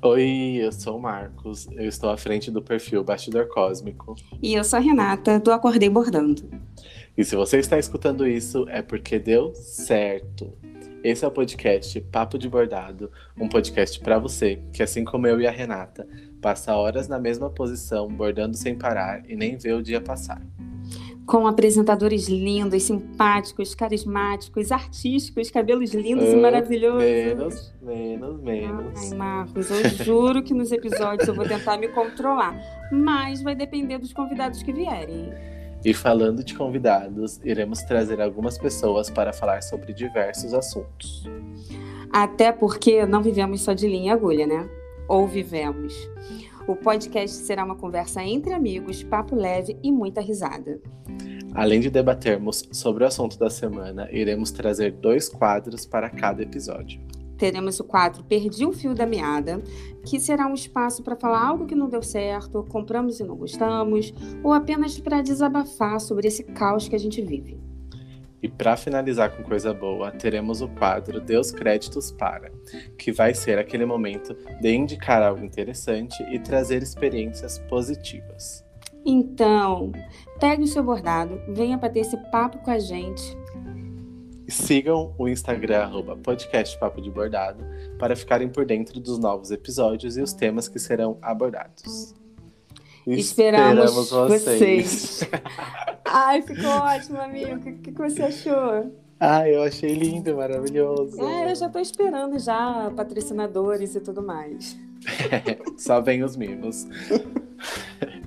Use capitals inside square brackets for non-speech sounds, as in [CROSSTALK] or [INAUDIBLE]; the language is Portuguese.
Oi, eu sou o Marcos, eu estou à frente do perfil Bastidor Cósmico. E eu sou a Renata, do Acordei Bordando. E se você está escutando isso, é porque deu certo. Esse é o podcast Papo de Bordado, um podcast para você que, assim como eu e a Renata, passa horas na mesma posição, bordando sem parar e nem vê o dia passar com apresentadores lindos, simpáticos, carismáticos, artísticos, cabelos lindos uh, e maravilhosos. Menos, menos, menos. Ai, Marcos, eu juro que nos episódios eu vou tentar me controlar, mas vai depender dos convidados que vierem. E falando de convidados, iremos trazer algumas pessoas para falar sobre diversos assuntos. Até porque não vivemos só de linha e agulha, né? Ou vivemos. O podcast será uma conversa entre amigos, papo leve e muita risada. Além de debatermos sobre o assunto da semana, iremos trazer dois quadros para cada episódio. Teremos o quadro Perdi o Fio da Meada, que será um espaço para falar algo que não deu certo, compramos e não gostamos, ou apenas para desabafar sobre esse caos que a gente vive. E para finalizar com coisa boa, teremos o quadro Deus Créditos Para, que vai ser aquele momento de indicar algo interessante e trazer experiências positivas. Então, pegue o seu bordado, venha bater esse papo com a gente. Sigam o Instagram, arroba podcast Papo de Bordado, para ficarem por dentro dos novos episódios e os temas que serão abordados. Esperamos, Esperamos vocês. vocês. [LAUGHS] Ai, ficou ótimo, amigo. O que, que você achou? Ah, eu achei lindo, maravilhoso. É, eu já tô esperando já patrocinadores e tudo mais. [LAUGHS] Só vem os mimos. [LAUGHS]